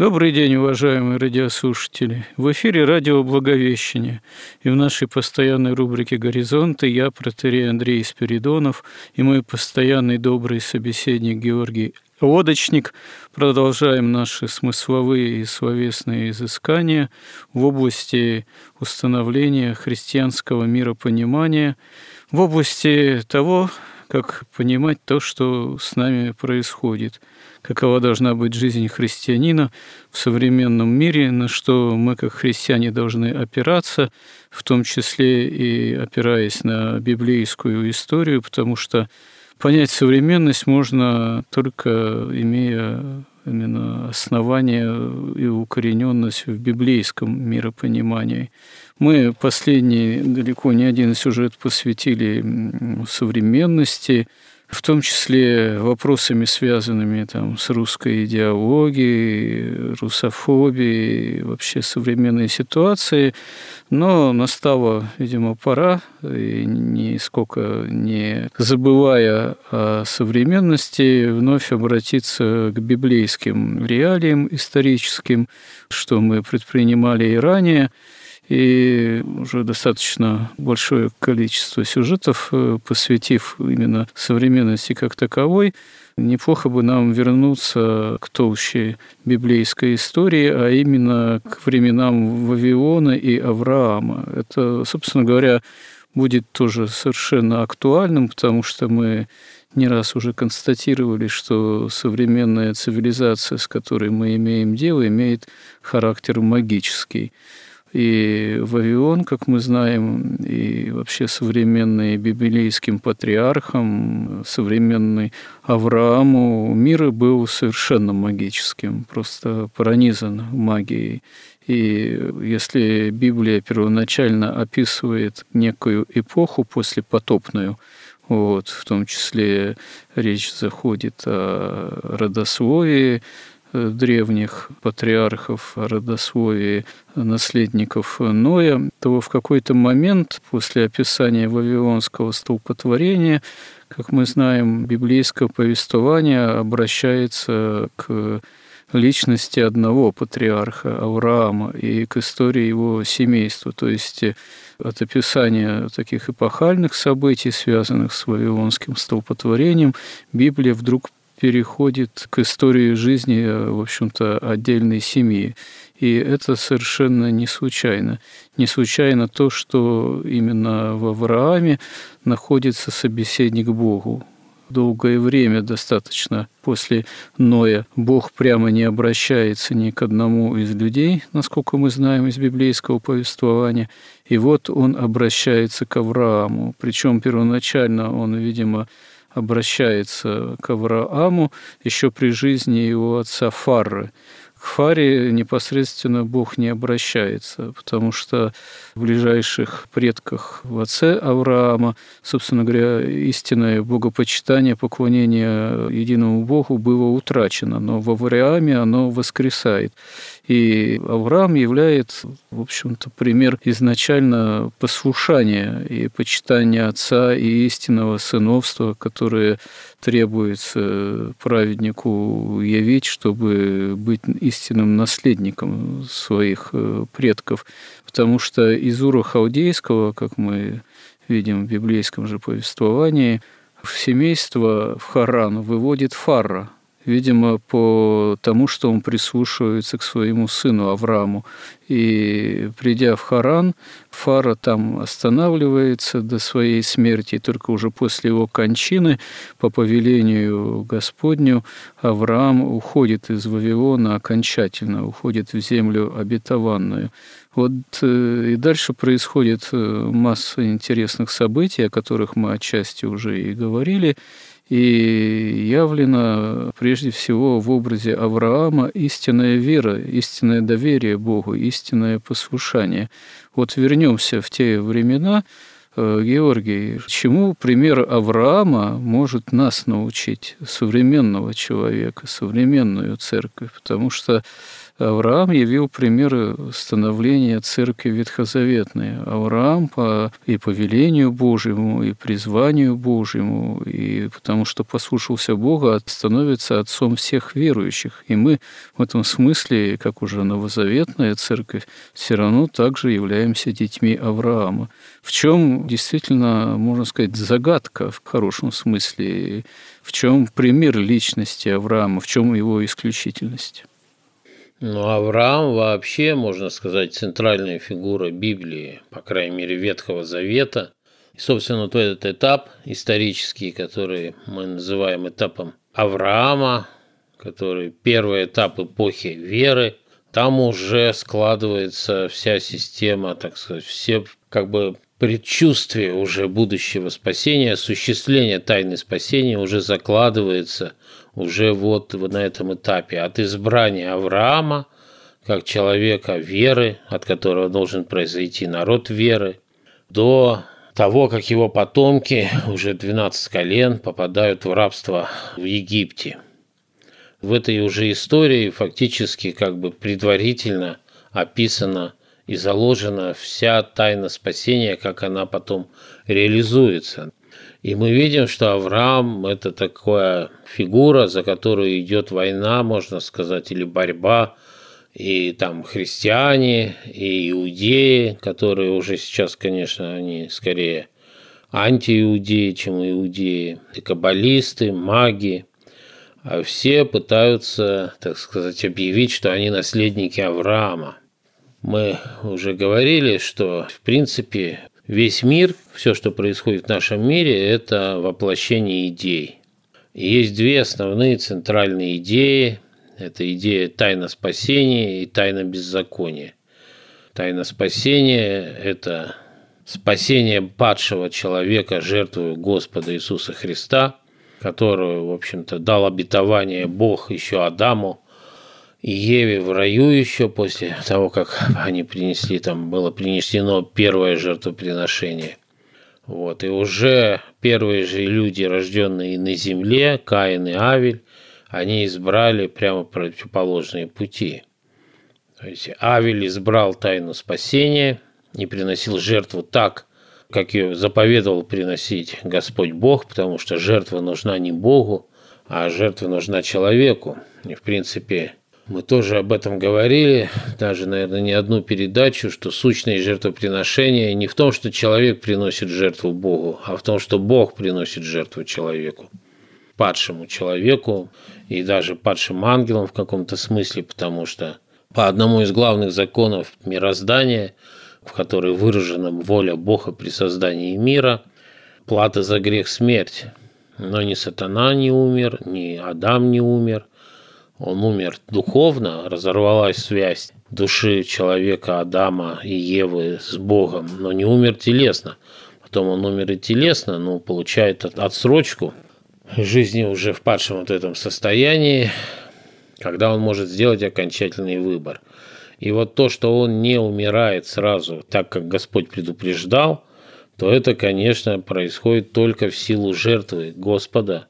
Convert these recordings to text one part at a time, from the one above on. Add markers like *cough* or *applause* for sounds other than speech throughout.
Добрый день, уважаемые радиослушатели. В эфире радио «Благовещение». И в нашей постоянной рубрике «Горизонты» я, протерей Андрей Спиридонов, и мой постоянный добрый собеседник Георгий Лодочник. Продолжаем наши смысловые и словесные изыскания в области установления христианского миропонимания, в области того, как понимать то, что с нами происходит – какова должна быть жизнь христианина в современном мире, на что мы, как христиане, должны опираться, в том числе и опираясь на библейскую историю, потому что понять современность можно только имея именно основание и укорененность в библейском миропонимании. Мы последний далеко не один сюжет посвятили современности, в том числе вопросами, связанными там, с русской идеологией, русофобией, вообще современной ситуацией. Но настала, видимо, пора, и нисколько не забывая о современности, вновь обратиться к библейским реалиям историческим, что мы предпринимали и ранее – и уже достаточно большое количество сюжетов, э, посвятив именно современности как таковой, неплохо бы нам вернуться к толще библейской истории, а именно к временам Вавилона и Авраама. Это, собственно говоря, будет тоже совершенно актуальным, потому что мы не раз уже констатировали, что современная цивилизация, с которой мы имеем дело, имеет характер магический. И Вавилон, как мы знаем, и вообще современный библейским патриархам, современный Аврааму, мир был совершенно магическим, просто пронизан магией. И если Библия первоначально описывает некую эпоху послепотопную, вот, в том числе речь заходит о родословии, древних патриархов, родословии наследников Ноя, то в какой-то момент после описания Вавилонского столпотворения, как мы знаем, библейское повествование обращается к личности одного патриарха Авраама и к истории его семейства. То есть от описания таких эпохальных событий, связанных с Вавилонским столпотворением, Библия вдруг переходит к истории жизни, в общем-то, отдельной семьи. И это совершенно не случайно. Не случайно то, что именно в Аврааме находится собеседник Богу. Долгое время достаточно после Ноя Бог прямо не обращается ни к одному из людей, насколько мы знаем из библейского повествования. И вот он обращается к Аврааму. Причем первоначально он, видимо, обращается к Аврааму еще при жизни его отца Фарры. К Фаре непосредственно Бог не обращается, потому что в ближайших предках в отце Авраама, собственно говоря, истинное богопочитание, поклонение единому Богу было утрачено, но в Аврааме оно воскресает. И Авраам является, в общем-то, пример изначально послушания и почитания отца и истинного сыновства, которое требуется праведнику явить, чтобы быть истинным наследником своих э, предков. Потому что из Ура Халдейского, как мы видим в библейском же повествовании, в семейство в Харан выводит Фарра – видимо, по тому, что он прислушивается к своему сыну Аврааму. И придя в Харан, Фара там останавливается до своей смерти, и только уже после его кончины, по повелению Господню, Авраам уходит из Вавилона окончательно, уходит в землю обетованную. Вот э, и дальше происходит э, масса интересных событий, о которых мы отчасти уже и говорили и явлено прежде всего в образе Авраама истинная вера, истинное доверие Богу, истинное послушание. Вот вернемся в те времена, э, Георгий, чему пример Авраама может нас научить, современного человека, современную церковь? Потому что Авраам явил примеры становления церкви ветхозаветной. Авраам по, и по велению Божьему, и призванию Божьему, и потому что послушался Бога, становится отцом всех верующих. И мы в этом смысле, как уже новозаветная церковь, все равно также являемся детьми Авраама. В чем действительно, можно сказать, загадка в хорошем смысле, в чем пример личности Авраама, в чем его исключительность? Ну, Авраам вообще, можно сказать, центральная фигура Библии, по крайней мере, Ветхого Завета. И, собственно, вот этот этап исторический, который мы называем этапом Авраама, который первый этап эпохи веры, там уже складывается вся система, так сказать, все как бы предчувствие уже будущего спасения, осуществление тайны спасения уже закладывается уже вот на этом этапе от избрания Авраама как человека веры, от которого должен произойти народ веры, до того, как его потомки, уже 12 колен, попадают в рабство в Египте. В этой уже истории фактически как бы предварительно описана и заложена вся тайна спасения, как она потом реализуется. И мы видим, что Авраам – это такая фигура, за которую идет война, можно сказать, или борьба, и там христиане, и иудеи, которые уже сейчас, конечно, они скорее антииудеи, чем иудеи, и каббалисты, маги, а все пытаются, так сказать, объявить, что они наследники Авраама. Мы уже говорили, что, в принципе, Весь мир, все, что происходит в нашем мире, это воплощение идей. И есть две основные центральные идеи. Это идея тайна спасения и тайна беззакония. Тайна спасения – это спасение падшего человека жертвою Господа Иисуса Христа, которую, в общем-то, дал обетование Бог еще Адаму Еве в раю еще после того, как они принесли, там было принесено первое жертвоприношение. Вот, и уже первые же люди, рожденные на земле, Каин и Авель, они избрали прямо противоположные пути. То есть Авель избрал тайну спасения и приносил жертву так, как ее заповедовал приносить Господь Бог, потому что жертва нужна не Богу, а жертва нужна человеку. И, в принципе, мы тоже об этом говорили, даже, наверное, не одну передачу, что сущность жертвоприношения не в том, что человек приносит жертву Богу, а в том, что Бог приносит жертву человеку, падшему человеку и даже падшим ангелам в каком-то смысле, потому что по одному из главных законов мироздания, в которой выражена воля Бога при создании мира, плата за грех – смерть. Но ни сатана не умер, ни Адам не умер, он умер духовно, разорвалась связь души человека Адама и Евы с Богом, но не умер телесно. Потом он умер и телесно, но получает отсрочку жизни уже в падшем вот этом состоянии, когда он может сделать окончательный выбор. И вот то, что он не умирает сразу, так как Господь предупреждал, то это, конечно, происходит только в силу жертвы Господа –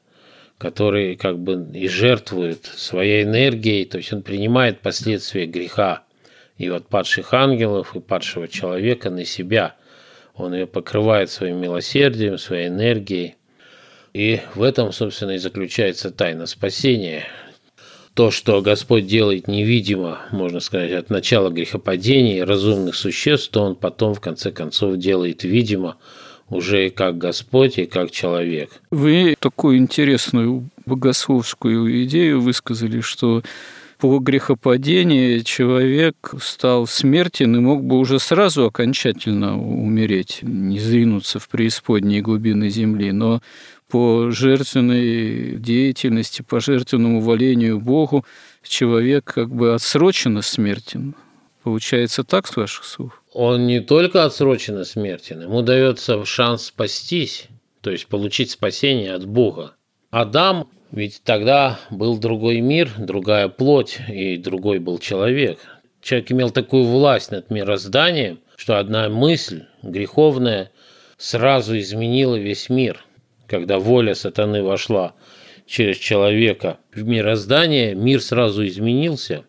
который как бы и жертвует своей энергией, то есть он принимает последствия греха и от падших ангелов, и падшего человека на себя. Он ее покрывает своим милосердием, своей энергией. И в этом, собственно, и заключается тайна спасения. То, что Господь делает невидимо, можно сказать, от начала грехопадения разумных существ, то Он потом, в конце концов, делает видимо уже как Господь и как человек. Вы такую интересную богословскую идею высказали, что по грехопадении человек стал смертен и мог бы уже сразу окончательно умереть, не сдвинуться в преисподние глубины земли. Но по жертвенной деятельности, по жертвенному волению Богу человек как бы отсроченно смертен. Получается так, с ваших слов? Он не только отсроченно смертен, ему дается шанс спастись, то есть получить спасение от Бога. Адам ведь тогда был другой мир, другая плоть и другой был человек. Человек имел такую власть над мирозданием, что одна мысль греховная сразу изменила весь мир. Когда воля сатаны вошла через человека в мироздание, мир сразу изменился.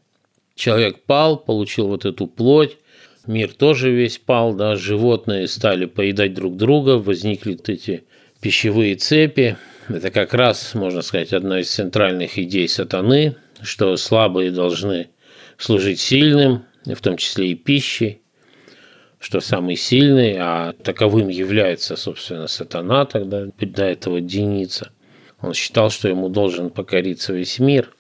Человек пал, получил вот эту плоть, мир тоже весь пал, да, животные стали поедать друг друга, возникли вот эти пищевые цепи, это как раз, можно сказать, одна из центральных идей сатаны, что слабые должны служить сильным, в том числе и пищей, что самый сильный, а таковым является, собственно, сатана тогда, до этого Деница. Он считал, что ему должен покориться весь мир.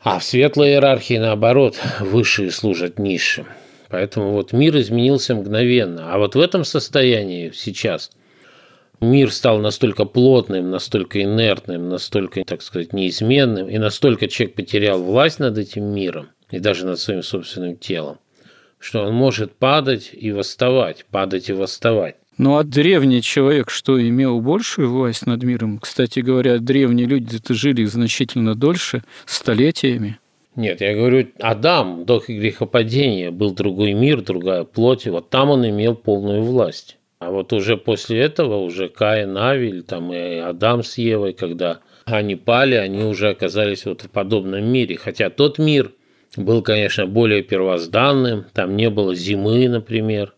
А в светлой иерархии, наоборот, *laughs* высшие служат низшим. Поэтому вот мир изменился мгновенно. А вот в этом состоянии сейчас – мир стал настолько плотным, настолько инертным, настолько, так сказать, неизменным, и настолько человек потерял власть над этим миром и даже над своим собственным телом, что он может падать и восставать, падать и восставать. Ну а древний человек что, имел большую власть над миром? Кстати говоря, древние люди-то жили значительно дольше, столетиями. Нет, я говорю, Адам до грехопадения был другой мир, другая плоть, и вот там он имел полную власть. А вот уже после этого, уже Каин, Авель, там и Адам с Евой, когда они пали, они уже оказались вот в подобном мире. Хотя тот мир был, конечно, более первозданным, там не было зимы, например,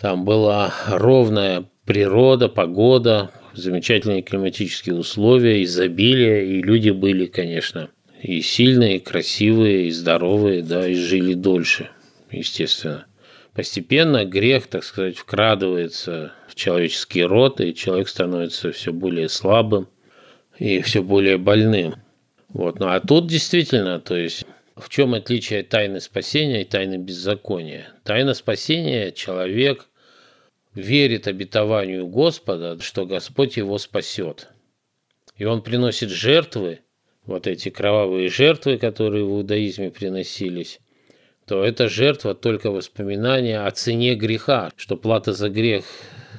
там была ровная природа, погода, замечательные климатические условия, изобилие, и люди были, конечно, и сильные, и красивые, и здоровые, да, и жили дольше, естественно постепенно грех, так сказать, вкрадывается в человеческий род, и человек становится все более слабым и все более больным. Вот. Ну а тут действительно, то есть в чем отличие тайны спасения и тайны беззакония? Тайна спасения человек верит обетованию Господа, что Господь его спасет. И он приносит жертвы, вот эти кровавые жертвы, которые в иудаизме приносились, то эта жертва только воспоминание о цене греха, что плата за грех –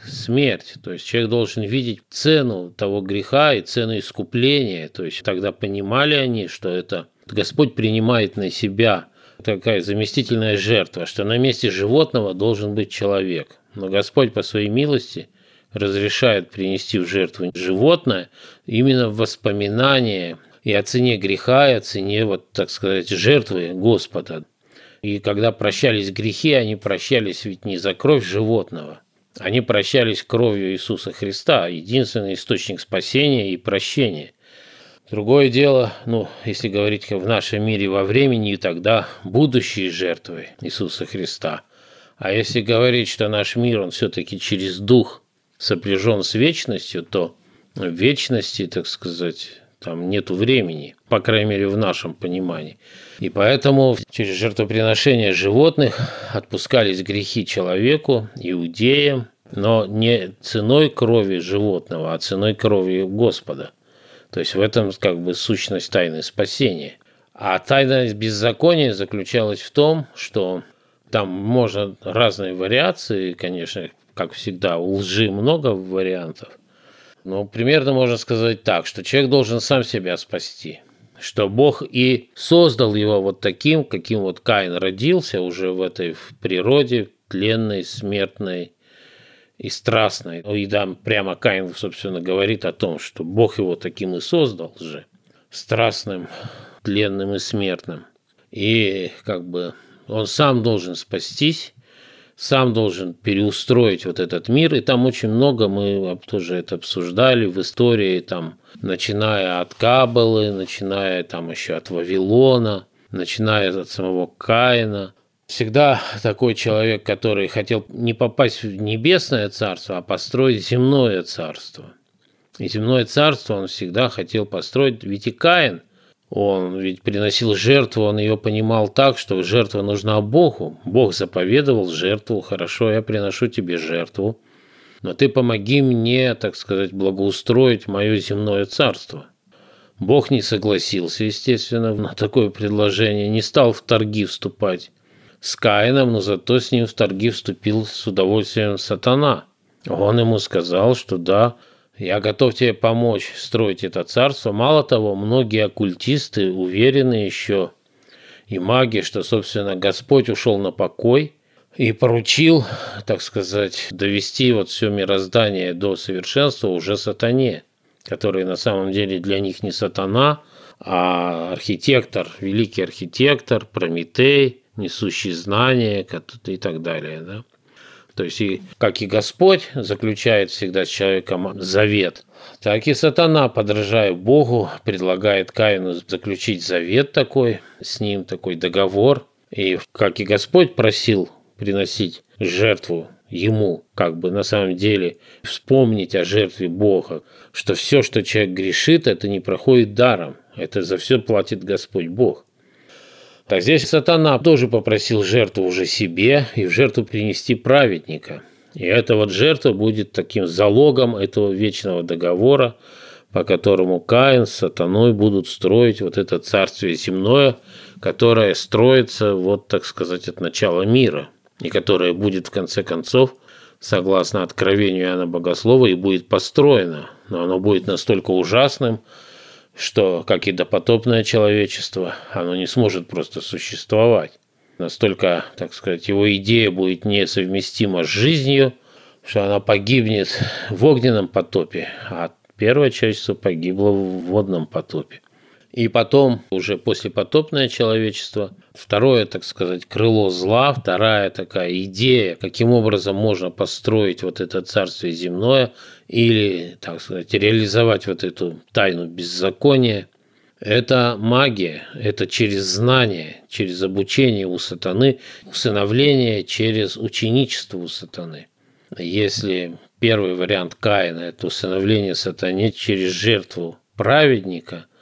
смерть. То есть человек должен видеть цену того греха и цену искупления. То есть тогда понимали они, что это Господь принимает на себя такая заместительная жертва, что на месте животного должен быть человек. Но Господь по своей милости разрешает принести в жертву животное именно в воспоминание и о цене греха, и о цене, вот, так сказать, жертвы Господа. И когда прощались грехи, они прощались ведь не за кровь животного, они прощались кровью Иисуса Христа, единственный источник спасения и прощения. Другое дело, ну, если говорить в нашем мире во времени, тогда будущие жертвы Иисуса Христа. А если говорить, что наш мир, он все-таки через дух сопряжен с вечностью, то в вечности, так сказать, там нету времени, по крайней мере, в нашем понимании. И поэтому через жертвоприношение животных отпускались грехи человеку, иудеям, но не ценой крови животного, а ценой крови Господа. То есть в этом как бы сущность тайны спасения. А тайна беззакония заключалась в том, что там можно разные вариации, конечно, как всегда, у лжи много вариантов – ну, примерно можно сказать так, что человек должен сам себя спасти. Что Бог и создал его вот таким, каким вот Каин родился уже в этой природе, тленной, смертной и страстной. Ну, и да, прямо Каин, собственно, говорит о том, что Бог его таким и создал же, страстным, тленным и смертным. И как бы он сам должен спастись, сам должен переустроить вот этот мир, и там очень много, мы тоже это обсуждали в истории, там, начиная от Кабалы, начиная там еще от Вавилона, начиная от самого Каина, всегда такой человек, который хотел не попасть в небесное царство, а построить земное царство. И земное царство он всегда хотел построить, ведь и Каин, он ведь приносил жертву, он ее понимал так, что жертва нужна Богу. Бог заповедовал жертву, хорошо, я приношу тебе жертву, но ты помоги мне, так сказать, благоустроить мое земное царство. Бог не согласился, естественно, на такое предложение, не стал в торги вступать с Каином, но зато с ним в торги вступил с удовольствием сатана. Он ему сказал, что да, я готов тебе помочь строить это царство. Мало того, многие оккультисты уверены еще и маги, что, собственно, Господь ушел на покой и поручил, так сказать, довести вот все мироздание до совершенства уже сатане, который на самом деле для них не сатана, а архитектор, великий архитектор, Прометей, несущий знания и так далее. Да? То есть, и, как и Господь заключает всегда с человеком завет, так и сатана, подражая Богу, предлагает Каину заключить завет такой с ним, такой договор. И как и Господь просил приносить жертву ему, как бы на самом деле вспомнить о жертве Бога, что все, что человек грешит, это не проходит даром, это за все платит Господь Бог. Так здесь сатана тоже попросил жертву уже себе и в жертву принести праведника. И эта вот жертва будет таким залогом этого вечного договора, по которому Каин с сатаной будут строить вот это царствие земное, которое строится, вот так сказать, от начала мира, и которое будет в конце концов, согласно откровению Иоанна Богослова, и будет построено. Но оно будет настолько ужасным, что, как и допотопное человечество, оно не сможет просто существовать. Настолько, так сказать, его идея будет несовместима с жизнью, что она погибнет в огненном потопе, а первое человечество погибло в водном потопе. И потом, уже после потопное человечество, второе, так сказать, крыло зла, вторая такая идея, каким образом можно построить вот это царствие земное или, так сказать, реализовать вот эту тайну беззакония, это магия, это через знание, через обучение у сатаны, усыновление через ученичество у сатаны. Если первый вариант Каина – это усыновление сатане через жертву праведника –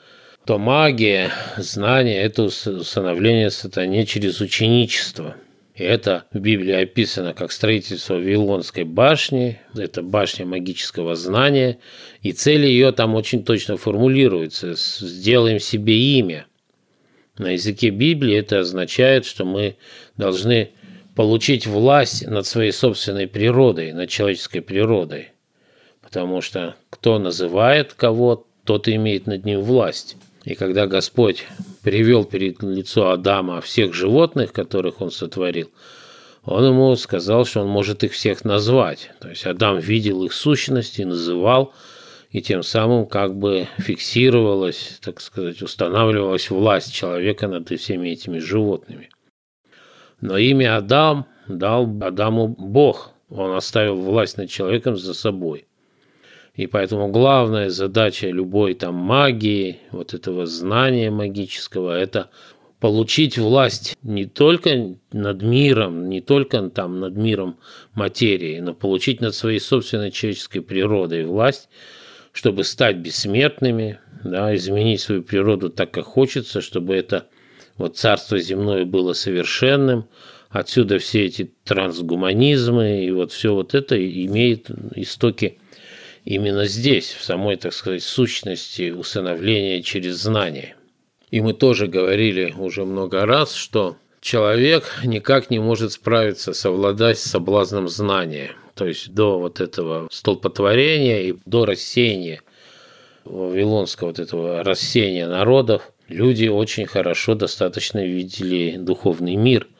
то магия, знание – это усыновление сатане через ученичество. Это в Библии описано как строительство Вавилонской башни, это башня магического знания, и цель ее там очень точно формулируется – «сделаем себе имя». На языке Библии это означает, что мы должны получить власть над своей собственной природой, над человеческой природой. Потому что кто называет кого, тот имеет над ним власть. И когда Господь привел перед лицо Адама всех животных, которых он сотворил, он ему сказал, что он может их всех назвать. То есть Адам видел их сущность и называл, и тем самым как бы фиксировалась, так сказать, устанавливалась власть человека над всеми этими животными. Но имя Адам дал Адаму Бог. Он оставил власть над человеком за собой – и поэтому главная задача любой там магии, вот этого знания магического, это получить власть не только над миром, не только там над миром материи, но получить над своей собственной человеческой природой власть, чтобы стать бессмертными, да, изменить свою природу так, как хочется, чтобы это вот царство земное было совершенным. Отсюда все эти трансгуманизмы и вот все вот это имеет истоки именно здесь, в самой, так сказать, сущности усыновления через знание. И мы тоже говорили уже много раз, что человек никак не может справиться, совладать с соблазном знания. То есть до вот этого столпотворения и до рассеяния вавилонского вот этого рассеяния народов люди очень хорошо достаточно видели духовный мир –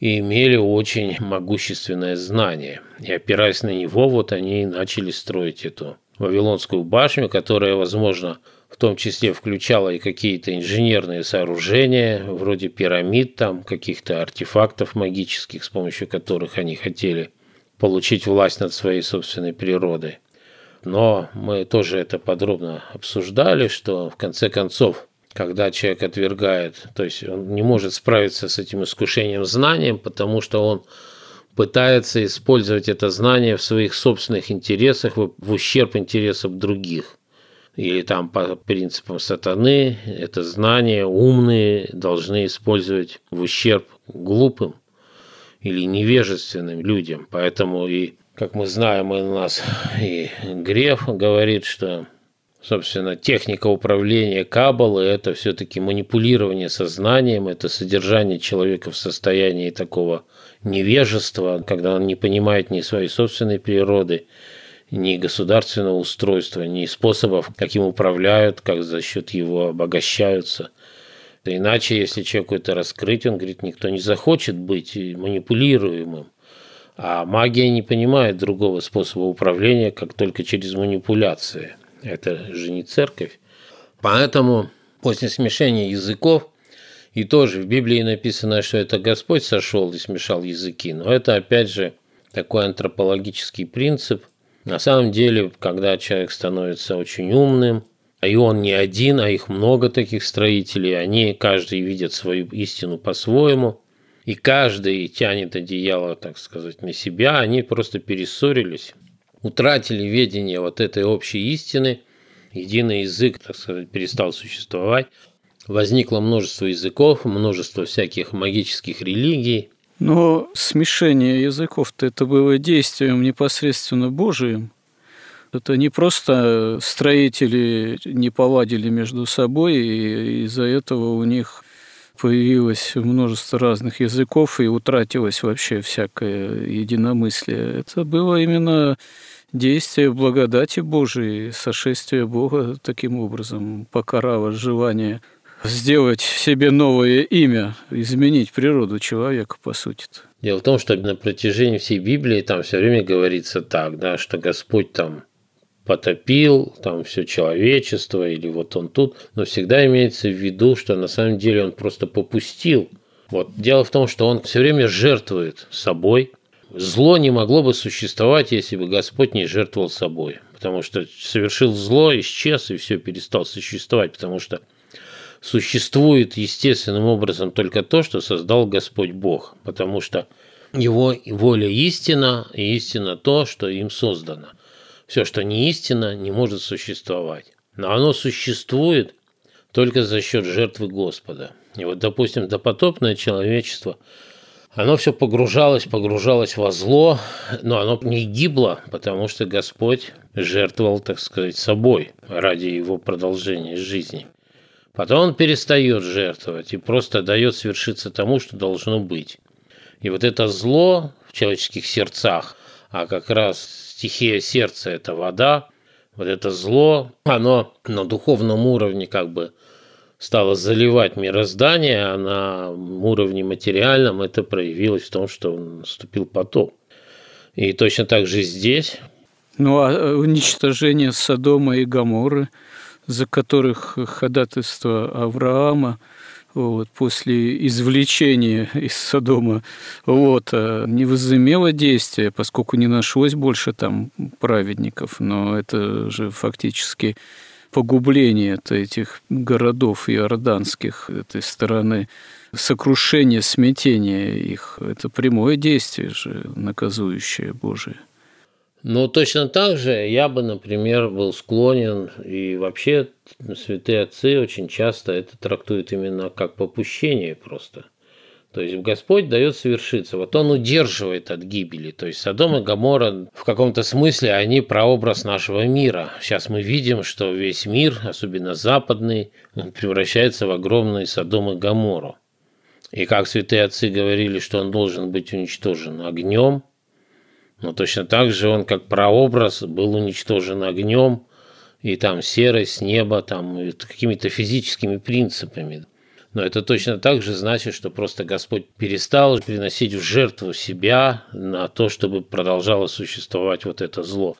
и имели очень могущественное знание. И опираясь на него, вот они и начали строить эту Вавилонскую башню, которая, возможно, в том числе включала и какие-то инженерные сооружения, вроде пирамид, там каких-то артефактов магических, с помощью которых они хотели получить власть над своей собственной природой. Но мы тоже это подробно обсуждали, что в конце концов когда человек отвергает, то есть он не может справиться с этим искушением знанием, потому что он пытается использовать это знание в своих собственных интересах, в ущерб интересам других. Или там по принципам сатаны это знание умные должны использовать в ущерб глупым или невежественным людям. Поэтому и, как мы знаем, у нас и Греф говорит, что Собственно, техника управления Каббалы – это все-таки манипулирование сознанием, это содержание человека в состоянии такого невежества, когда он не понимает ни своей собственной природы, ни государственного устройства, ни способов, каким управляют, как за счет его обогащаются. Иначе, если человеку это раскрыть, он говорит, никто не захочет быть манипулируемым. А магия не понимает другого способа управления, как только через манипуляции. Это же не церковь. Поэтому после смешения языков, и тоже в Библии написано, что это Господь сошел и смешал языки, но это опять же такой антропологический принцип. На самом деле, когда человек становится очень умным, а и он не один, а их много таких строителей, они каждый видят свою истину по-своему, и каждый тянет одеяло, так сказать, на себя, они просто перессорились утратили ведение вот этой общей истины, единый язык, так сказать, перестал существовать. Возникло множество языков, множество всяких магических религий. Но смешение языков-то это было действием непосредственно Божиим. Это не просто строители не повадили между собой, и из-за этого у них появилось множество разных языков и утратилось вообще всякое единомыслие. Это было именно действие благодати Божией, сошествие Бога таким образом покарало желание сделать себе новое имя, изменить природу человека, по сути. -то. Дело в том, что на протяжении всей Библии там все время говорится так, да, что Господь там потопил там все человечество, или вот он тут, но всегда имеется в виду, что на самом деле он просто попустил. Вот дело в том, что он все время жертвует собой, Зло не могло бы существовать, если бы Господь не жертвовал собой. Потому что совершил зло, исчез и все перестал существовать. Потому что существует естественным образом только то, что создал Господь Бог. Потому что его воля истина, и истина то, что им создано. Все, что не истина, не может существовать. Но оно существует только за счет жертвы Господа. И вот, допустим, допотопное человечество – оно все погружалось, погружалось во зло, но оно не гибло, потому что Господь жертвовал, так сказать, собой ради его продолжения жизни. Потом он перестает жертвовать и просто дает свершиться тому, что должно быть. И вот это зло в человеческих сердцах, а как раз стихия сердца – это вода, вот это зло, оно на духовном уровне как бы – стало заливать мироздание, а на уровне материальном это проявилось в том, что наступил потоп. И точно так же здесь. Ну а э, уничтожение Содома и Гаморы, за которых ходатайство Авраама вот, после извлечения из Содома вот, не возымело действия, поскольку не нашлось больше там праведников, но это же фактически погубление этих городов иорданских этой стороны, сокрушение, смятение их. Это прямое действие же, наказующее Божие. Ну, точно так же я бы, например, был склонен, и вообще святые отцы очень часто это трактуют именно как попущение просто – то есть Господь дает совершиться. Вот Он удерживает от гибели. То есть Содом и Гамора в каком-то смысле они прообраз нашего мира. Сейчас мы видим, что весь мир, особенно западный, превращается в огромный Содом и Гамору. И как святые отцы говорили, что он должен быть уничтожен огнем, но точно так же он как прообраз был уничтожен огнем, и там серость, небо, там какими-то физическими принципами. Но это точно так же значит, что просто Господь перестал приносить в жертву себя на то, чтобы продолжало существовать вот это зло.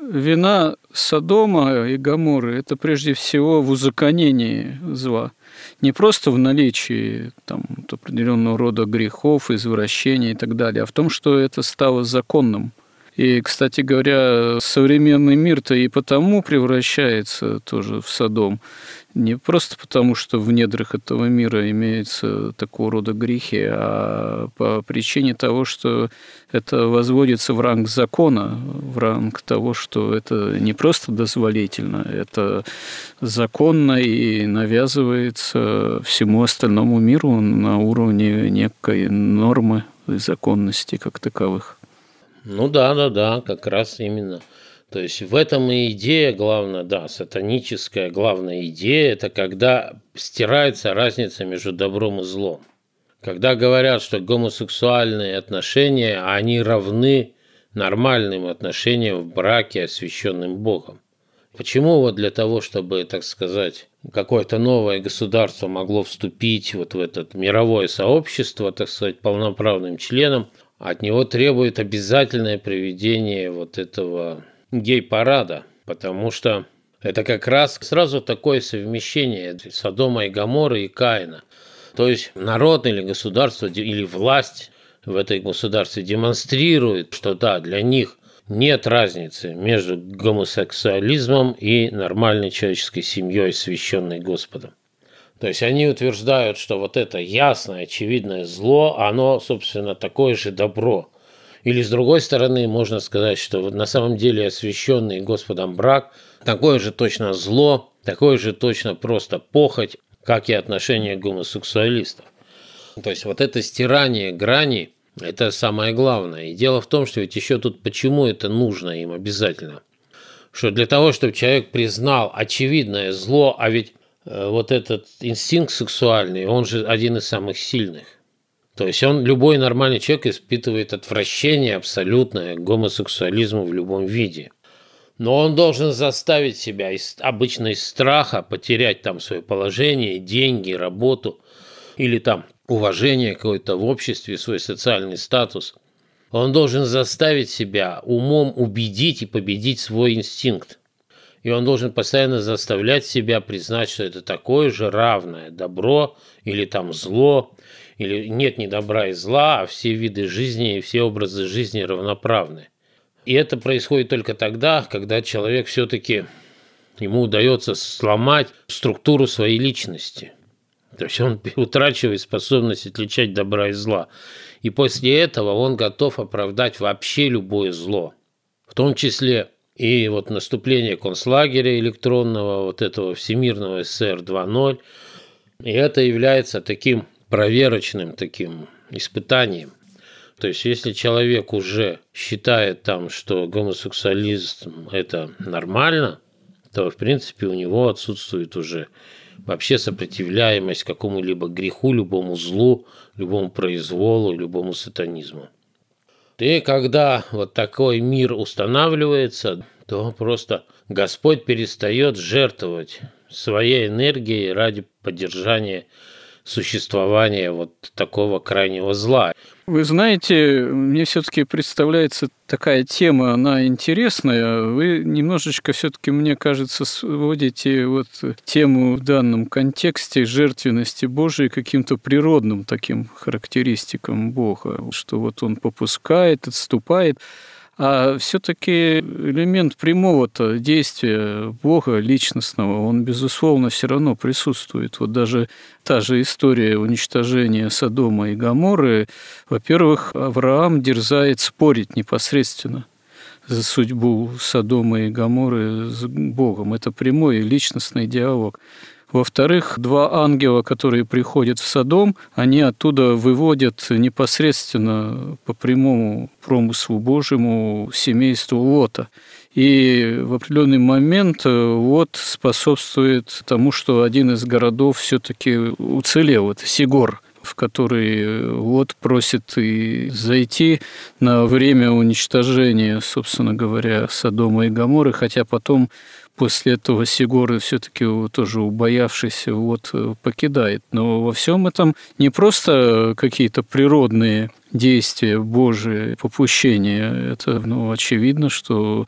Вина Содома и Гаморы – это прежде всего в узаконении зла. Не просто в наличии там, определенного рода грехов, извращений и так далее, а в том, что это стало законным. И, кстати говоря, современный мир-то и потому превращается тоже в Содом, не просто потому, что в недрах этого мира имеются такого рода грехи, а по причине того, что это возводится в ранг закона, в ранг того, что это не просто дозволительно, это законно и навязывается всему остальному миру на уровне некой нормы и законности как таковых. Ну да, да, да, как раз именно. То есть в этом и идея главная, да, сатаническая главная идея, это когда стирается разница между добром и злом. Когда говорят, что гомосексуальные отношения, они равны нормальным отношениям в браке, освященным Богом. Почему вот для того, чтобы, так сказать, какое-то новое государство могло вступить вот в это мировое сообщество, так сказать, полноправным членом, от него требует обязательное проведение вот этого гей-парада, потому что это как раз сразу такое совмещение Содома и Гаморы и Каина. То есть народ или государство или власть в этой государстве демонстрирует, что да, для них нет разницы между гомосексуализмом и нормальной человеческой семьей, священной Господом. То есть они утверждают, что вот это ясное, очевидное зло, оно, собственно, такое же добро – или с другой стороны, можно сказать, что на самом деле освященный Господом брак такое же точно зло, такое же точно просто похоть, как и отношение гомосексуалистов. То есть вот это стирание грани – это самое главное. И дело в том, что ведь еще тут почему это нужно им обязательно. Что для того, чтобы человек признал очевидное зло, а ведь э, вот этот инстинкт сексуальный, он же один из самых сильных. То есть он, любой нормальный человек испытывает отвращение абсолютное к гомосексуализму в любом виде. Но он должен заставить себя из, обычно из страха потерять там свое положение, деньги, работу или там уважение какое-то в обществе, свой социальный статус. Он должен заставить себя умом убедить и победить свой инстинкт. И он должен постоянно заставлять себя признать, что это такое же равное добро или там зло, или нет ни добра и зла, а все виды жизни и все образы жизни равноправны. И это происходит только тогда, когда человек все-таки ему удается сломать структуру своей личности. То есть он *laughs* утрачивает способность отличать добра и зла. И после этого он готов оправдать вообще любое зло. В том числе и вот наступление концлагеря электронного, вот этого всемирного СССР 2.0. И это является таким проверочным таким испытанием. То есть, если человек уже считает там, что гомосексуализм – это нормально, то, в принципе, у него отсутствует уже вообще сопротивляемость какому-либо греху, любому злу, любому произволу, любому сатанизму. И когда вот такой мир устанавливается, то просто Господь перестает жертвовать своей энергией ради поддержания существования вот такого крайнего зла. Вы знаете, мне все-таки представляется такая тема, она интересная. Вы немножечко все-таки, мне кажется, сводите вот тему в данном контексте жертвенности Божией каким-то природным таким характеристикам Бога, что вот он попускает, отступает. А все-таки элемент прямого-то действия Бога личностного, он, безусловно, все равно присутствует. Вот даже та же история уничтожения Содома и Гаморы, во-первых, Авраам дерзает спорить непосредственно за судьбу Содома и Гаморы с Богом. Это прямой личностный диалог. Во-вторых, два ангела, которые приходят в Содом, они оттуда выводят непосредственно по прямому промыслу Божьему семейству Лота. И в определенный момент вот способствует тому, что один из городов все-таки уцелел, это Сигор в который вот просит и зайти на время уничтожения, собственно говоря, Содома и Гаморы, хотя потом после этого Сигоры все-таки тоже убоявшийся вот э, покидает. Но во всем этом не просто какие-то природные действия Божие, попущения. Это ну, очевидно, что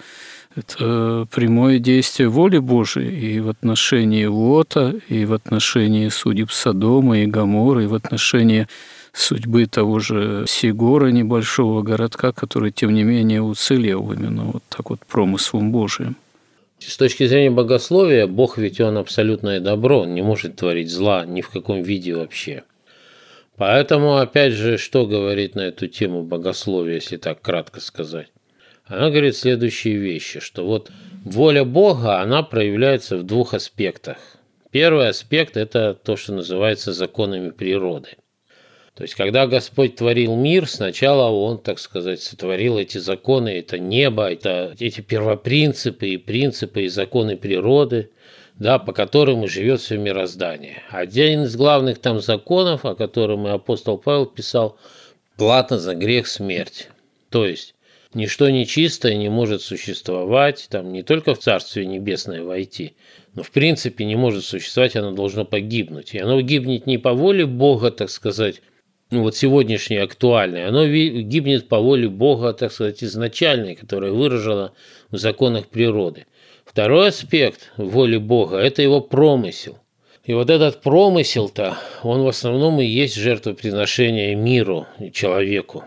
Это прямое действие воли Божией и в отношении Лота, и в отношении судеб Содома и Гамора, и в отношении судьбы того же Сигора, небольшого городка, который, тем не менее, уцелел именно вот так вот промыслом Божиим. С точки зрения богословия, Бог ведь он абсолютное добро, он не может творить зла ни в каком виде вообще. Поэтому, опять же, что говорит на эту тему богословия, если так кратко сказать? Она говорит следующие вещи, что вот воля Бога, она проявляется в двух аспектах. Первый аспект – это то, что называется законами природы. То есть, когда Господь творил мир, сначала Он, так сказать, сотворил эти законы, это небо, это эти первопринципы и принципы и законы природы, да, по которым и живет все мироздание. Один из главных там законов, о котором и апостол Павел писал, плата за грех – смерть. То есть, ничто нечистое не может существовать, там не только в Царствие Небесное войти, но в принципе не может существовать, оно должно погибнуть. И оно гибнет не по воле Бога, так сказать, ну, вот сегодняшнее актуальное, оно гибнет по воле Бога, так сказать, изначальной, которая выражена в законах природы. Второй аспект воли Бога – это его промысел. И вот этот промысел-то, он в основном и есть жертвоприношение миру человеку.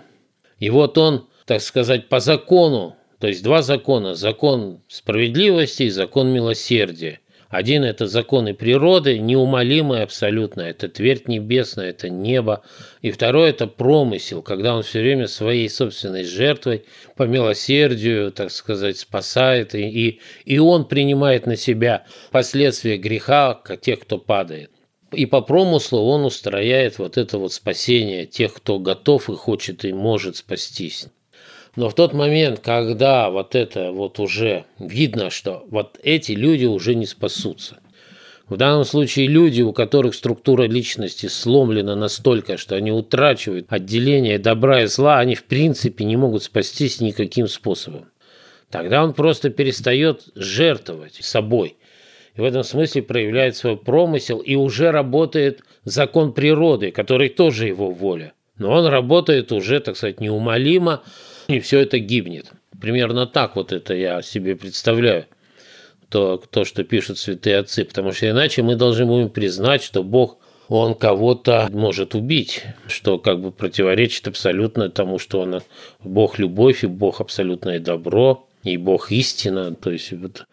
И вот он, так сказать, по закону, то есть два закона – закон справедливости и закон милосердия. Один – это законы природы, неумолимые абсолютно, это твердь небесная, это небо. И второй – это промысел, когда он все время своей собственной жертвой по милосердию, так сказать, спасает, и, и он принимает на себя последствия греха тех, кто падает. И по промыслу он устрояет вот это вот спасение тех, кто готов и хочет и может спастись. Но в тот момент, когда вот это вот уже видно, что вот эти люди уже не спасутся. В данном случае люди, у которых структура личности сломлена настолько, что они утрачивают отделение добра и зла, они в принципе не могут спастись никаким способом. Тогда он просто перестает жертвовать собой. И в этом смысле проявляет свой промысел и уже работает закон природы, который тоже его воля. Но он работает уже, так сказать, неумолимо, и все это гибнет. Примерно так вот это я себе представляю, то, то, что пишут святые отцы, потому что иначе мы должны будем признать, что Бог он кого-то может убить, что как бы противоречит абсолютно тому, что он Бог любовь и Бог абсолютное добро и Бог истина. То есть вот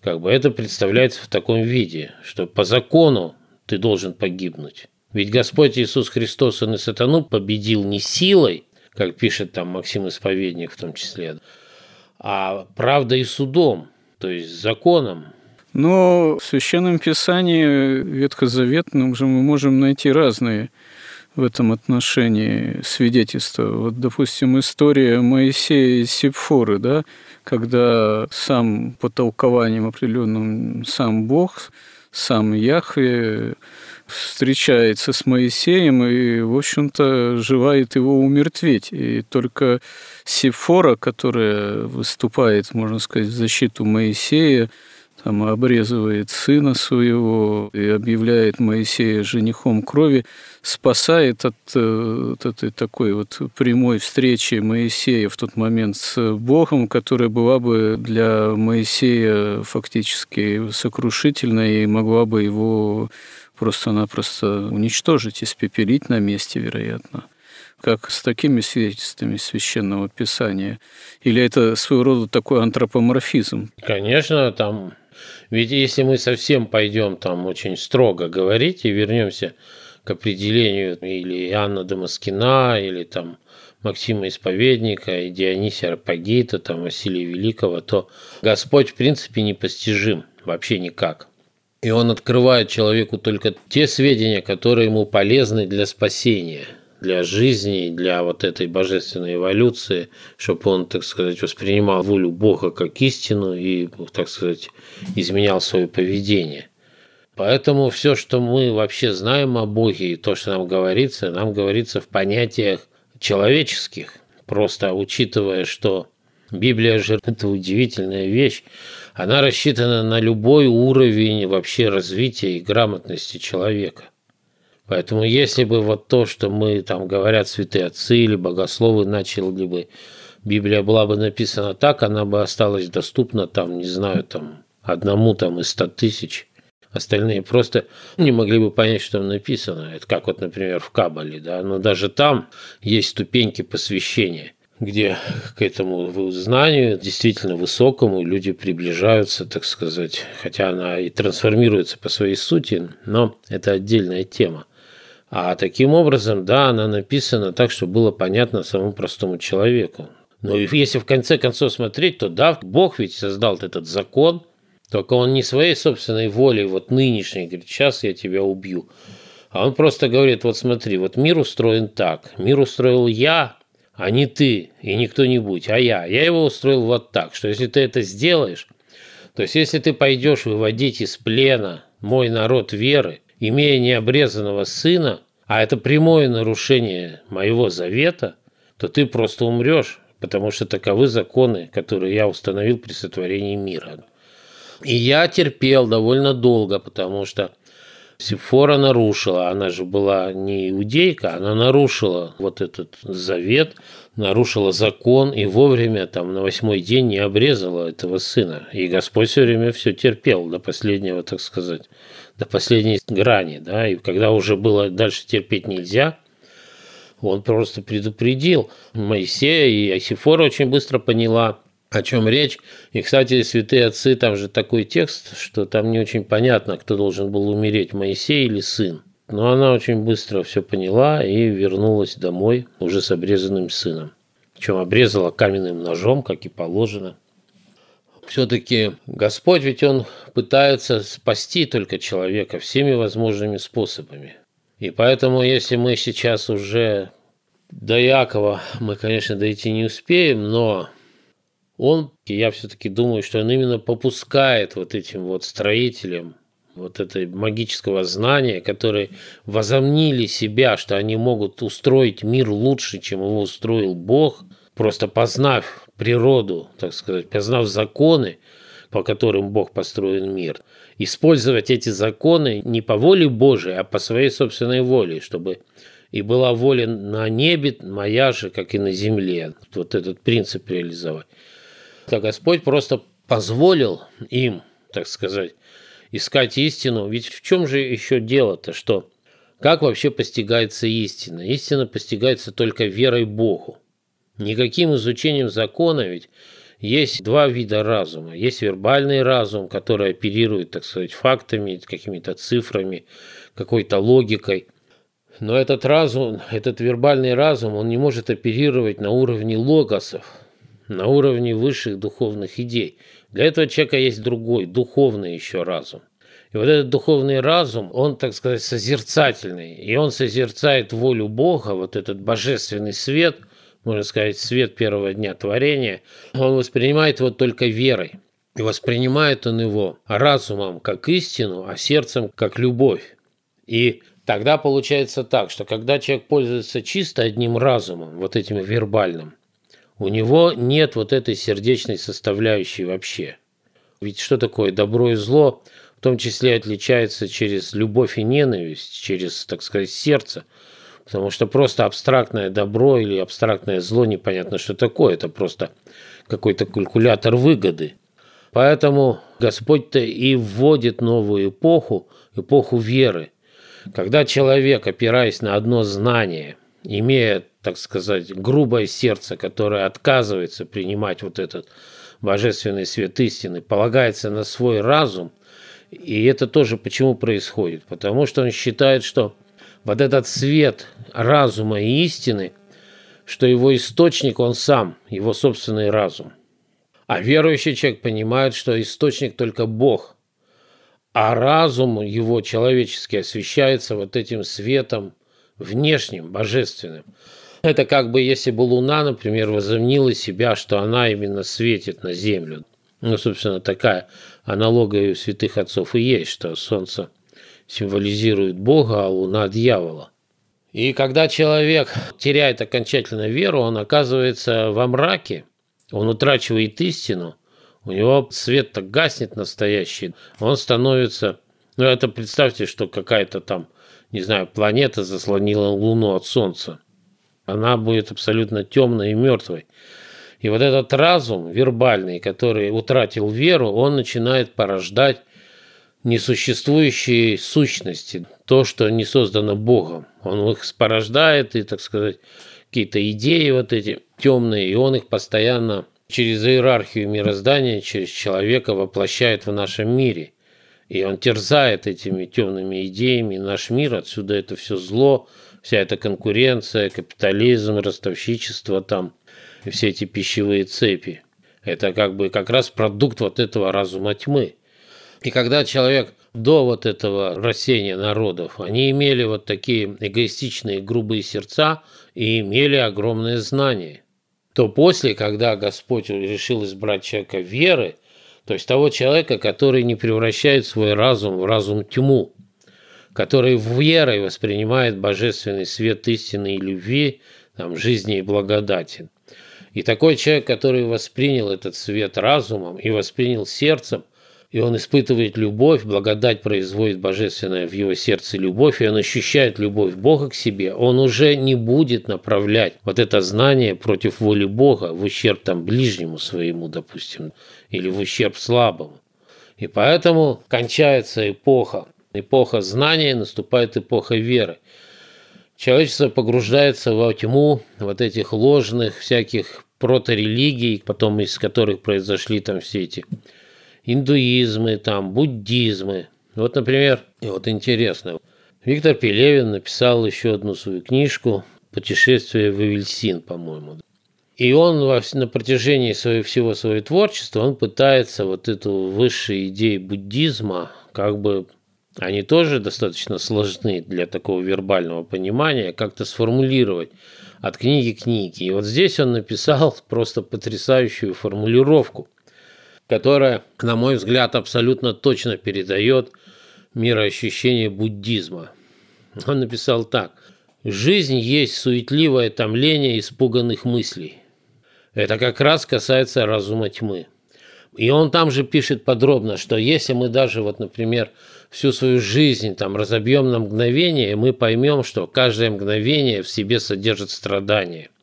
как бы это представляется в таком виде, что по закону ты должен погибнуть. Ведь Господь Иисус Христос, Он и сатану победил не силой, как пишет там Максим Исповедник в том числе, а правдой и судом, то есть законом. Но в Священном Писании Ветхозаветном же мы можем найти разные в этом отношении свидетельства. Вот, допустим, история Моисея и Сепфоры, да, когда сам по толкованиям определенным сам Бог, сам Яхве встречается с Моисеем и, в общем-то, желает его умертветь. И только Сефора, которая выступает, можно сказать, в защиту Моисея, там обрезывает сына своего и объявляет Моисея женихом крови, спасает от, э, от этой такой вот прямой встречи Моисея в тот момент с Богом, которая была бы для Моисея фактически сокрушительной и могла бы его просто-напросто уничтожить, испепелить на месте, вероятно как с такими свидетельствами священного писания? Или это своего рода такой антропоморфизм? Конечно, там ведь если мы совсем пойдем там очень строго говорить и вернемся к определению или Иоанна Дамаскина, или там Максима Исповедника, и Дионисия Арпагита, там Василия Великого, то Господь в принципе непостижим вообще никак. И он открывает человеку только те сведения, которые ему полезны для спасения, для жизни, для вот этой божественной эволюции, чтобы он, так сказать, воспринимал волю Бога как истину и, так сказать, изменял свое поведение. Поэтому все, что мы вообще знаем о Боге и то, что нам говорится, нам говорится в понятиях человеческих, просто учитывая, что Библия же – это удивительная вещь, она рассчитана на любой уровень вообще развития и грамотности человека. Поэтому если бы вот то, что мы там говорят святые отцы или богословы начали бы Библия была бы написана так, она бы осталась доступна там, не знаю, там одному там из ста тысяч. Остальные просто не могли бы понять, что там написано. Это как вот, например, в Кабале, да, но даже там есть ступеньки посвящения где к этому знанию, действительно высокому, люди приближаются, так сказать, хотя она и трансформируется по своей сути, но это отдельная тема. А таким образом, да, она написана так, чтобы было понятно самому простому человеку. Но если в конце концов смотреть, то да, Бог ведь создал этот закон, только он не своей собственной волей, вот нынешней, говорит, сейчас я тебя убью. А он просто говорит, вот смотри, вот мир устроен так. Мир устроил я, а не ты и не кто-нибудь, а я. Я его устроил вот так, что если ты это сделаешь, то есть если ты пойдешь выводить из плена мой народ веры, имея необрезанного сына, а это прямое нарушение моего завета, то ты просто умрешь, потому что таковы законы, которые я установил при сотворении мира. И я терпел довольно долго, потому что Сифора нарушила, она же была не иудейка, она нарушила вот этот завет, нарушила закон и вовремя там на восьмой день не обрезала этого сына. И Господь все время все терпел до последнего, так сказать, до последней грани. Да? И когда уже было дальше терпеть нельзя, он просто предупредил Моисея, и Асифора очень быстро поняла, о чем речь. И, кстати, святые отцы, там же такой текст, что там не очень понятно, кто должен был умереть, Моисей или сын. Но она очень быстро все поняла и вернулась домой уже с обрезанным сыном. Причем обрезала каменным ножом, как и положено. Все-таки Господь ведь Он пытается спасти только человека всеми возможными способами. И поэтому, если мы сейчас уже до Якова, мы, конечно, дойти не успеем, но он, я все-таки думаю, что он именно попускает вот этим вот строителям вот это магического знания, которые возомнили себя, что они могут устроить мир лучше, чем его устроил Бог, просто познав природу, так сказать, познав законы, по которым Бог построен мир, использовать эти законы не по воле Божией, а по своей собственной воле, чтобы и была воля на небе моя же, как и на земле. Вот этот принцип реализовать то Господь просто позволил им, так сказать, искать истину. Ведь в чем же еще дело-то, что как вообще постигается истина? Истина постигается только верой Богу. Никаким изучением закона ведь есть два вида разума. Есть вербальный разум, который оперирует, так сказать, фактами, какими-то цифрами, какой-то логикой. Но этот разум, этот вербальный разум, он не может оперировать на уровне логосов, на уровне высших духовных идей. Для этого человека есть другой, духовный еще разум. И вот этот духовный разум, он, так сказать, созерцательный. И он созерцает волю Бога, вот этот божественный свет, можно сказать, свет первого дня творения, он воспринимает его только верой. И воспринимает он его разумом как истину, а сердцем как любовь. И тогда получается так, что когда человек пользуется чисто одним разумом, вот этим вербальным, у него нет вот этой сердечной составляющей вообще. Ведь что такое добро и зло, в том числе отличается через любовь и ненависть, через, так сказать, сердце. Потому что просто абстрактное добро или абстрактное зло непонятно, что такое. Это просто какой-то калькулятор выгоды. Поэтому Господь-то и вводит новую эпоху, эпоху веры. Когда человек, опираясь на одно знание, имея так сказать, грубое сердце, которое отказывается принимать вот этот божественный свет истины, полагается на свой разум. И это тоже почему происходит? Потому что он считает, что вот этот свет разума и истины, что его источник он сам, его собственный разум. А верующий человек понимает, что источник только Бог, а разум его человеческий освещается вот этим светом внешним, божественным. Это как бы если бы Луна, например, возомнила себя, что она именно светит на Землю. Ну, собственно, такая аналогия у святых отцов и есть, что Солнце символизирует Бога, а Луна – дьявола. И когда человек теряет окончательно веру, он оказывается во мраке, он утрачивает истину, у него свет так гаснет настоящий, он становится... Ну, это представьте, что какая-то там, не знаю, планета заслонила Луну от Солнца – она будет абсолютно темной и мертвой. И вот этот разум вербальный, который утратил веру, он начинает порождать несуществующие сущности, то, что не создано Богом. Он их порождает и, так сказать, какие-то идеи вот эти темные, и он их постоянно через иерархию мироздания, через человека воплощает в нашем мире. И он терзает этими темными идеями наш мир, отсюда это все зло, вся эта конкуренция, капитализм, ростовщичество там, все эти пищевые цепи. Это как бы как раз продукт вот этого разума тьмы. И когда человек до вот этого рассеяния народов, они имели вот такие эгоистичные грубые сердца и имели огромное знание, то после, когда Господь решил избрать человека веры, то есть того человека, который не превращает свой разум в разум тьму, который верой воспринимает божественный свет истины и любви, там, жизни и благодати. И такой человек, который воспринял этот свет разумом и воспринял сердцем – и он испытывает любовь, благодать производит божественная в его сердце любовь, и он ощущает любовь Бога к себе, он уже не будет направлять вот это знание против воли Бога в ущерб там ближнему своему, допустим, или в ущерб слабому. И поэтому кончается эпоха. Эпоха знания, наступает эпоха веры. Человечество погружается во тьму вот этих ложных всяких проторелигий, потом из которых произошли там все эти индуизмы, там, буддизмы. Вот, например, и вот интересно, Виктор Пелевин написал еще одну свою книжку «Путешествие в Эвельсин», по-моему. И он на протяжении своего, всего своего творчества, он пытается вот эту высшие идеи буддизма, как бы они тоже достаточно сложны для такого вербального понимания, как-то сформулировать от книги к книге. И вот здесь он написал просто потрясающую формулировку – которая, на мой взгляд, абсолютно точно передает мироощущение буддизма. Он написал так. «Жизнь есть суетливое томление испуганных мыслей». Это как раз касается разума тьмы. И он там же пишет подробно, что если мы даже, вот, например, всю свою жизнь там разобьем на мгновение, мы поймем, что каждое мгновение в себе содержит страдание –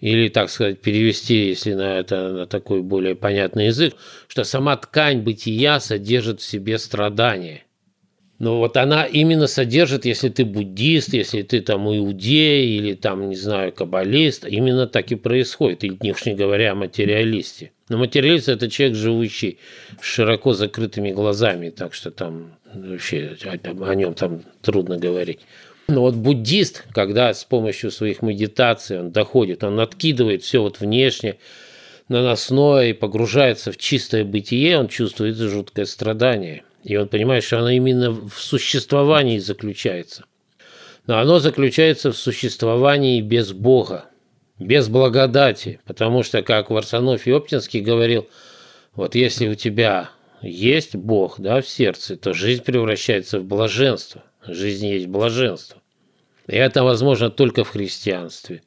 или, так сказать, перевести, если на это на такой более понятный язык, что сама ткань бытия содержит в себе страдания. Но вот она именно содержит, если ты буддист, если ты там иудей или там, не знаю, каббалист, именно так и происходит, или не говоря о материалисте. Но материалист – это человек, живущий с широко закрытыми глазами, так что там вообще о нем там трудно говорить. Но вот буддист, когда с помощью своих медитаций он доходит, он откидывает все вот внешне, наносное и погружается в чистое бытие, он чувствует жуткое страдание. И он понимает, что оно именно в существовании заключается. Но оно заключается в существовании без Бога, без благодати. Потому что, как Варсанов Оптинский говорил, вот если у тебя есть Бог да, в сердце, то жизнь превращается в блаженство. Жизнь есть блаженство. И это возможно только в христианстве.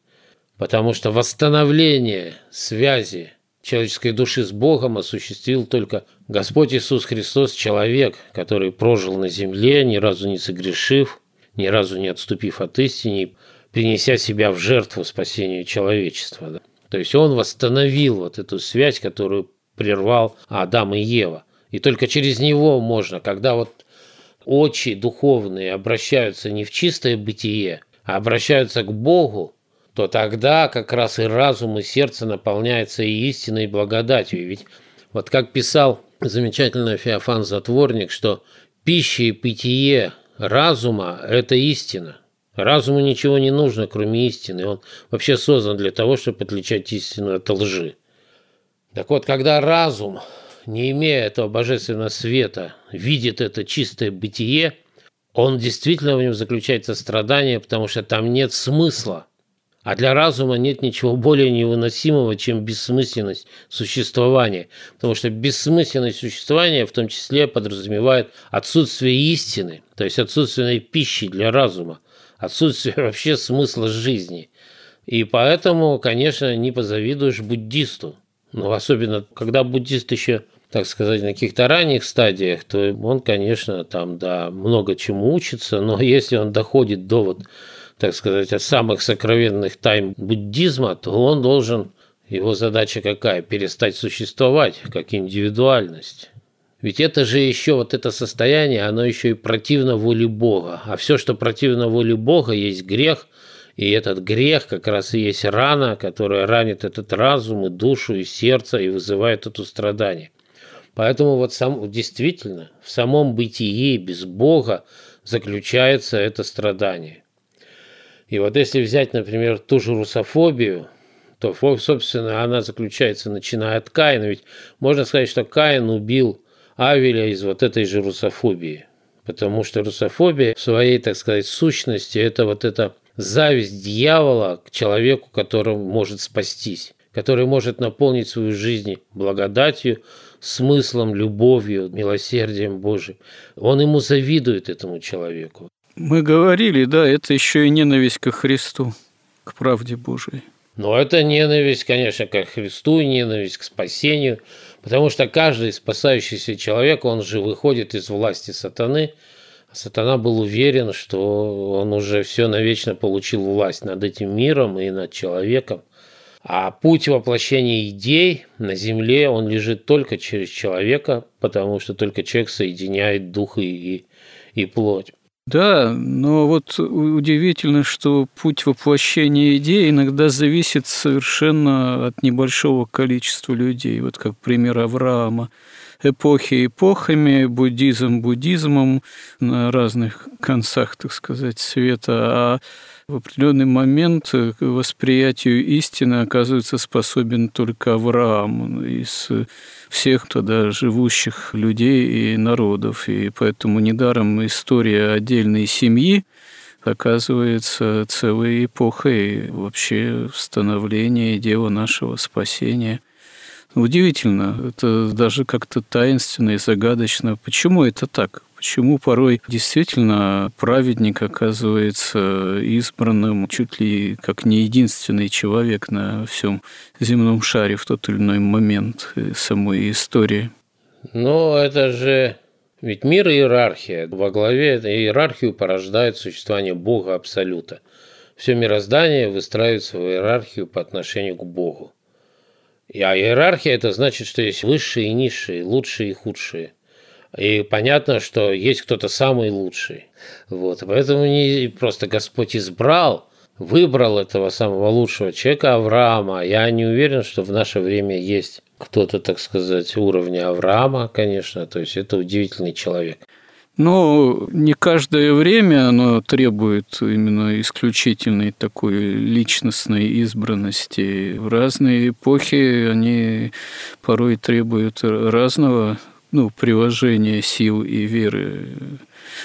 Потому что восстановление связи человеческой души с Богом осуществил только Господь Иисус Христос, человек, который прожил на земле, ни разу не согрешив, ни разу не отступив от истины, принеся себя в жертву спасению человечества. Да? То есть он восстановил вот эту связь, которую прервал Адам и Ева. И только через него можно, когда вот очи духовные обращаются не в чистое бытие, а обращаются к Богу, то тогда как раз и разум, и сердце наполняется и истиной, и благодатью. Ведь вот как писал замечательный Феофан Затворник, что пища и питье разума – это истина. Разуму ничего не нужно, кроме истины. Он вообще создан для того, чтобы отличать истину от лжи. Так вот, когда разум не имея этого божественного света, видит это чистое бытие, он действительно в нем заключается страдание, потому что там нет смысла. А для разума нет ничего более невыносимого, чем бессмысленность существования. Потому что бессмысленность существования в том числе подразумевает отсутствие истины, то есть отсутствие пищи для разума, отсутствие *laughs* вообще смысла жизни. И поэтому, конечно, не позавидуешь буддисту. Ну, особенно, когда буддист еще так сказать, на каких-то ранних стадиях, то он, конечно, там, да, много чему учится, но *laughs* если он доходит до вот, так сказать, от самых сокровенных тайн буддизма, то он должен Его задача какая? Перестать существовать как индивидуальность. Ведь это же еще вот это состояние, оно еще и противно воле Бога. А все, что противно воле Бога, есть грех. И этот грех как раз и есть рана, которая ранит этот разум и душу, и сердце, и вызывает это страдание. Поэтому вот сам, действительно в самом бытии без Бога заключается это страдание. И вот если взять, например, ту же русофобию, то, собственно, она заключается, начиная от Каина. Ведь можно сказать, что Каин убил Авеля из вот этой же русофобии. Потому что русофобия в своей, так сказать, сущности – это вот эта зависть дьявола к человеку, который может спастись, который может наполнить свою жизнь благодатью, смыслом, любовью, милосердием Божьим. Он ему завидует этому человеку. Мы говорили, да, это еще и ненависть ко Христу, к правде Божией. Но это ненависть, конечно, к Христу, ненависть к спасению, потому что каждый спасающийся человек, он же выходит из власти сатаны, а сатана был уверен, что он уже все навечно получил власть над этим миром и над человеком. А путь воплощения идей на Земле, он лежит только через человека, потому что только человек соединяет дух и, и плоть. Да, но вот удивительно, что путь воплощения идей иногда зависит совершенно от небольшого количества людей. Вот как пример Авраама. Эпохи эпохами, буддизм буддизмом на разных концах, так сказать, света, а в определенный момент к восприятию истины оказывается способен только Авраам из всех тогда живущих людей и народов. И поэтому недаром история отдельной семьи оказывается целой эпохой вообще становления дела нашего спасения. Удивительно, это даже как-то таинственно и загадочно. Почему это так? Почему порой действительно праведник оказывается избранным чуть ли как не единственный человек на всем земном шаре в тот или иной момент самой истории? Ну, это же ведь мир и иерархия. Во главе этой иерархию порождает существование Бога Абсолюта. Все мироздание выстраивается в иерархию по отношению к Богу. А иерархия – это значит, что есть высшие и низшие, лучшие и худшие – и понятно, что есть кто-то самый лучший. Вот. Поэтому не просто Господь избрал, выбрал этого самого лучшего человека Авраама. Я не уверен, что в наше время есть кто-то, так сказать, уровня Авраама, конечно. То есть это удивительный человек. Но не каждое время оно требует именно исключительной такой личностной избранности. В разные эпохи они порой требуют разного ну, приложение сил и веры.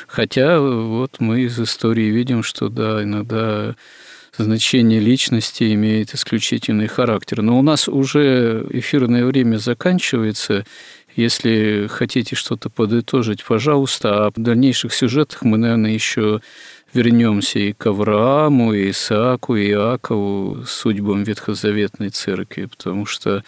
Хотя вот мы из истории видим, что да, иногда значение личности имеет исключительный характер. Но у нас уже эфирное время заканчивается. Если хотите что-то подытожить, пожалуйста. А в дальнейших сюжетах мы, наверное, еще вернемся и к Аврааму, и Исааку, и Иакову, судьбам Ветхозаветной церкви, потому что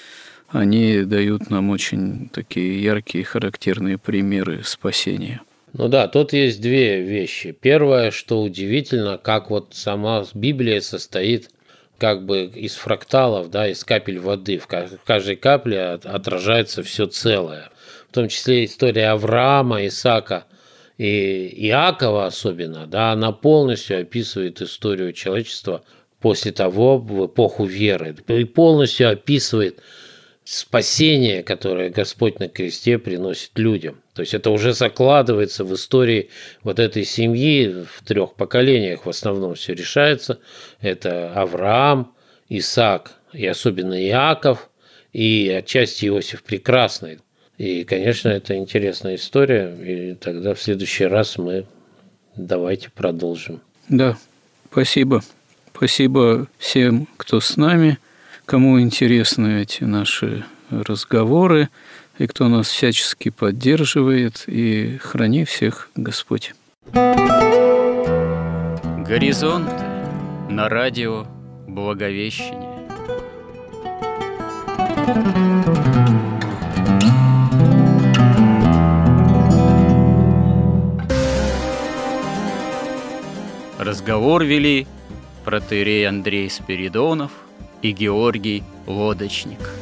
они дают нам очень такие яркие, характерные примеры спасения. Ну да, тут есть две вещи. Первое, что удивительно, как вот сама Библия состоит как бы из фракталов, да, из капель воды. В каждой капле отражается все целое. В том числе история Авраама, Исаака и Иакова особенно, да, она полностью описывает историю человечества после того, в эпоху веры. И полностью описывает спасение, которое Господь на кресте приносит людям. То есть это уже закладывается в истории вот этой семьи, в трех поколениях в основном все решается. Это Авраам, Исаак и особенно Иаков, и отчасти Иосиф Прекрасный. И, конечно, это интересная история, и тогда в следующий раз мы давайте продолжим. Да, спасибо. Спасибо всем, кто с нами – кому интересны эти наши разговоры, и кто нас всячески поддерживает, и храни всех Господь. Горизонт на радио Благовещение. Разговор вели протерей Андрей Спиридонов – и Георгий Лодочник.